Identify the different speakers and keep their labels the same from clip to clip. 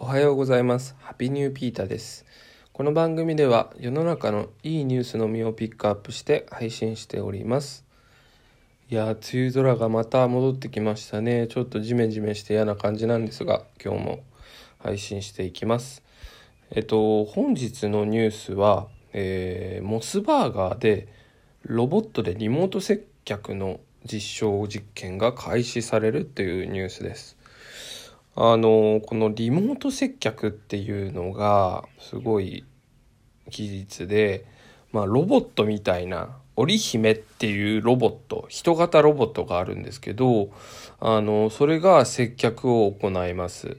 Speaker 1: おはようございます。ハピニューピーターです。この番組では世の中のいいニュースのみをピックアップして配信しております。いやー、梅雨空がまた戻ってきましたね。ちょっとジメジメして嫌な感じなんですが、今日も配信していきます。えっと、本日のニュースは、えーモスバーガーでロボットでリモート接客の実証実験が開始されるっていうニュースです。あのこのリモート接客っていうのがすごい技術で、まあ、ロボットみたいな織姫っていうロボット人型ロボットがあるんですけどあのそれが接客を行います。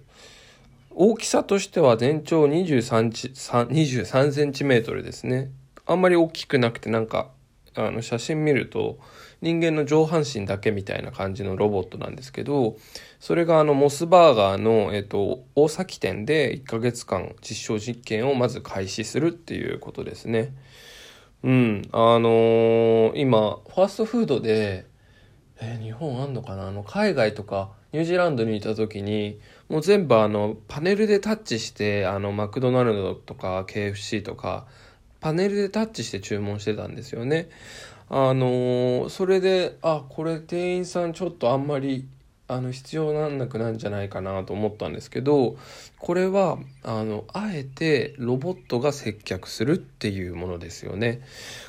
Speaker 1: 大きさとしては全長23 3 23センチメートルですね。あんまり大きくなくてなんかあの写真見ると人間の上半身だけみたいな感じのロボットなんですけどそれがあのモスバーガーの、えっと、大崎店で1ヶ月間実証実験をまず開始するっていうことですね。うん、あのー今ファーストフードでえー日本あんのかな？あの海外とかニュージーランドにいた時にもう全部あのパネルでタッチしてあのマクドナルドとか KFC とかパネルでタッチして注文してたんですよね。あのーそれであこれ店員さんちょっとあんまりあの必要なんなくなんじゃないかなと思ったんですけどこれはあのあえてロボットが接客するっていうものですよね。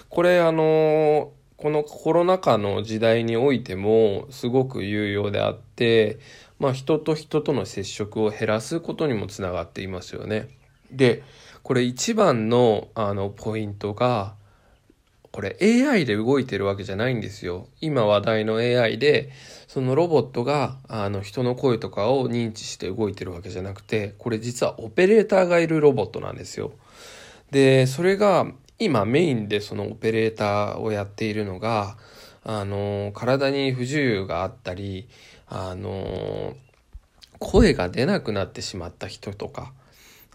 Speaker 1: これあのーこのコロナ禍の時代においてもすごく有用であって、まあ、人と人との接触を減らすことにもつながっていますよね。でこれ一番のあのポイントがこれ AI で動いてるわけじゃないんですよ。今話題の AI でそのロボットがあの人の声とかを認知して動いてるわけじゃなくてこれ実はオペレーターがいるロボットなんですよ。でそれが今メインでそのオペレーターをやっているのがあの体に不自由があったりあの声が出なくなってしまった人とか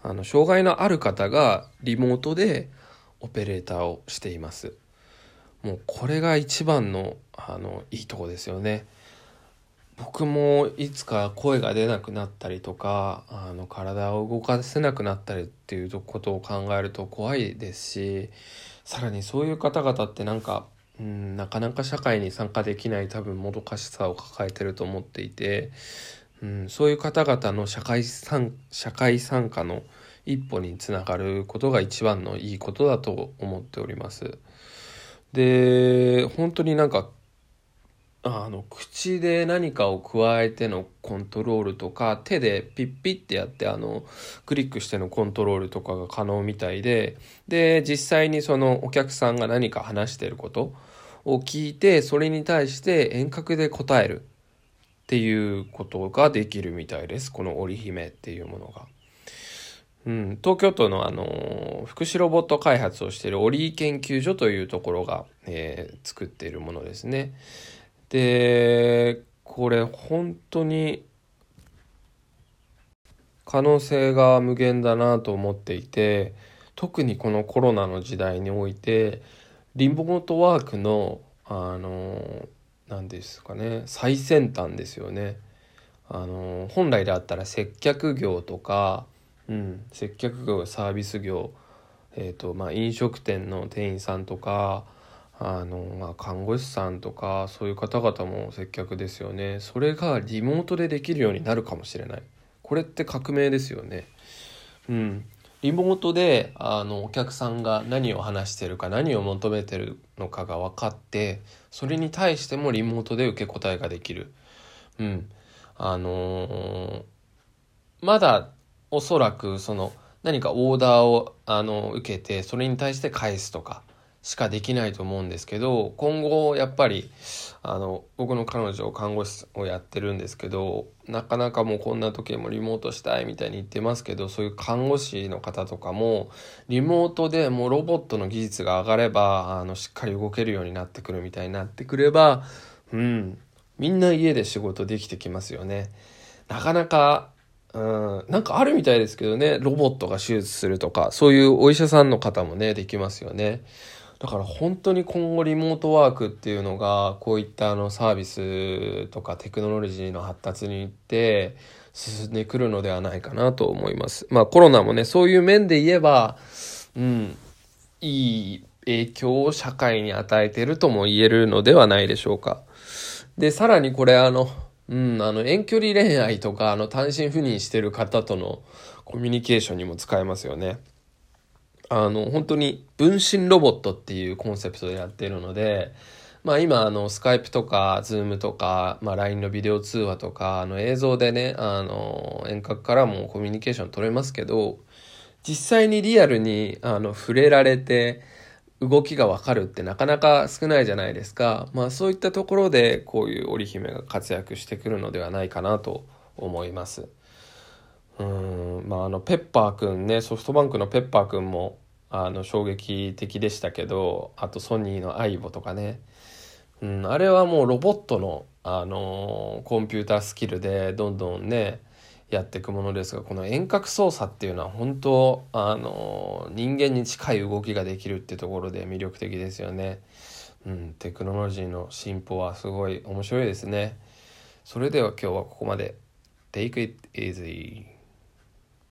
Speaker 1: あの障害のある方がリモートでオペレーターをしています。もうこれが一番のあのいいとこですよね。僕もいつか声が出なくなったりとかあの体を動かせなくなったりっていうことを考えると怖いですしさらにそういう方々ってなんか、うん、なかなか社会に参加できない多分もどかしさを抱えてると思っていて、うん、そういう方々の社会参社会参加の一歩につながることが一番のいいことだと思っております。で本当になんかあの口で何かを加えてのコントロールとか手でピッピッてやってあのクリックしてのコントロールとかが可能みたいでで実際にそのお客さんが何か話してることを聞いてそれに対して遠隔で答えるっていうことができるみたいですこの織姫っていうものが。うん、東京都のあの福祉ロボット開発をしているオリー研究所というところが、えー作っているものですね。でこれ本当に可能性が無限だなと思っていて特にこのコロナの時代においてリモートワークのあの何ですかね。最先端ですよね。あの本来であったら接客業とか、うん、接客業サービス業、えーとまあ、飲食店の店員さんとかあの、まあ、看護師さんとかそういう方々も接客ですよね。それがリモートでできるようになるかもしれない。これって革命ですよね。うん。リモートであのお客さんが何を話してるか何を求めてるのかが分かってそれに対してもリモートで受け答えができる。うん。あのーまだおそらくその何かオーダーをあの受けてそれに対して返すとか。しかできないと思うんですけど今後やっぱりあの僕の彼女看護師をやってるんですけどなかなかもうこんな時もリモートしたいみたいに言ってますけどそういう看護師の方とかもリモートでもうロボットの技術が上がればあのしっかり動けるようになってくるみたいになってくればうんみんな家で仕事できてきますよね。なかなかうん、なんかあるみたいですけどねロボットが手術するとかそういうお医者さんの方もねできますよねだから本当に今後リモートワークっていうのがこういったあのサービスとかテクノロジーの発達によって進んでくるのではないかなと思います。まあコロナもね、そういう面で言えば、うん、いい影響を社会に与えてるとも言えるのではないでしょうか。で、さらにこれあの、うん、あの遠距離恋愛とか、あの単身赴任してる方とのコミュニケーションにも使えますよね。あの、本当に分身ロボットっていうコンセプトでやっているので、まあ今、あの、スカイプとか、ズームとか、まあ LINE のビデオ通話とか、あの映像でね、あの、遠隔からもコミュニケーション取れますけど、実際にリアルに、あの、触れられて、動きがわかるってなかなか少ないじゃないですか。まあそういったところで、こういう織姫が活躍してくるのではないかなと思います。うんまああのペッパーくんねソフトバンクのペッパーくんもあの衝撃的でしたけどあとソニーのアイボとかね、うん、あれはもうロボットの、あのコンピュータースキルでどんどんねやっていくものですがこの遠隔操作っていうのは本当あの人間に近い動きができるってところで魅力的ですよね。うん、テクノロジーの進歩はすごい面白いですね。それでは今日はここまで。Take it easy.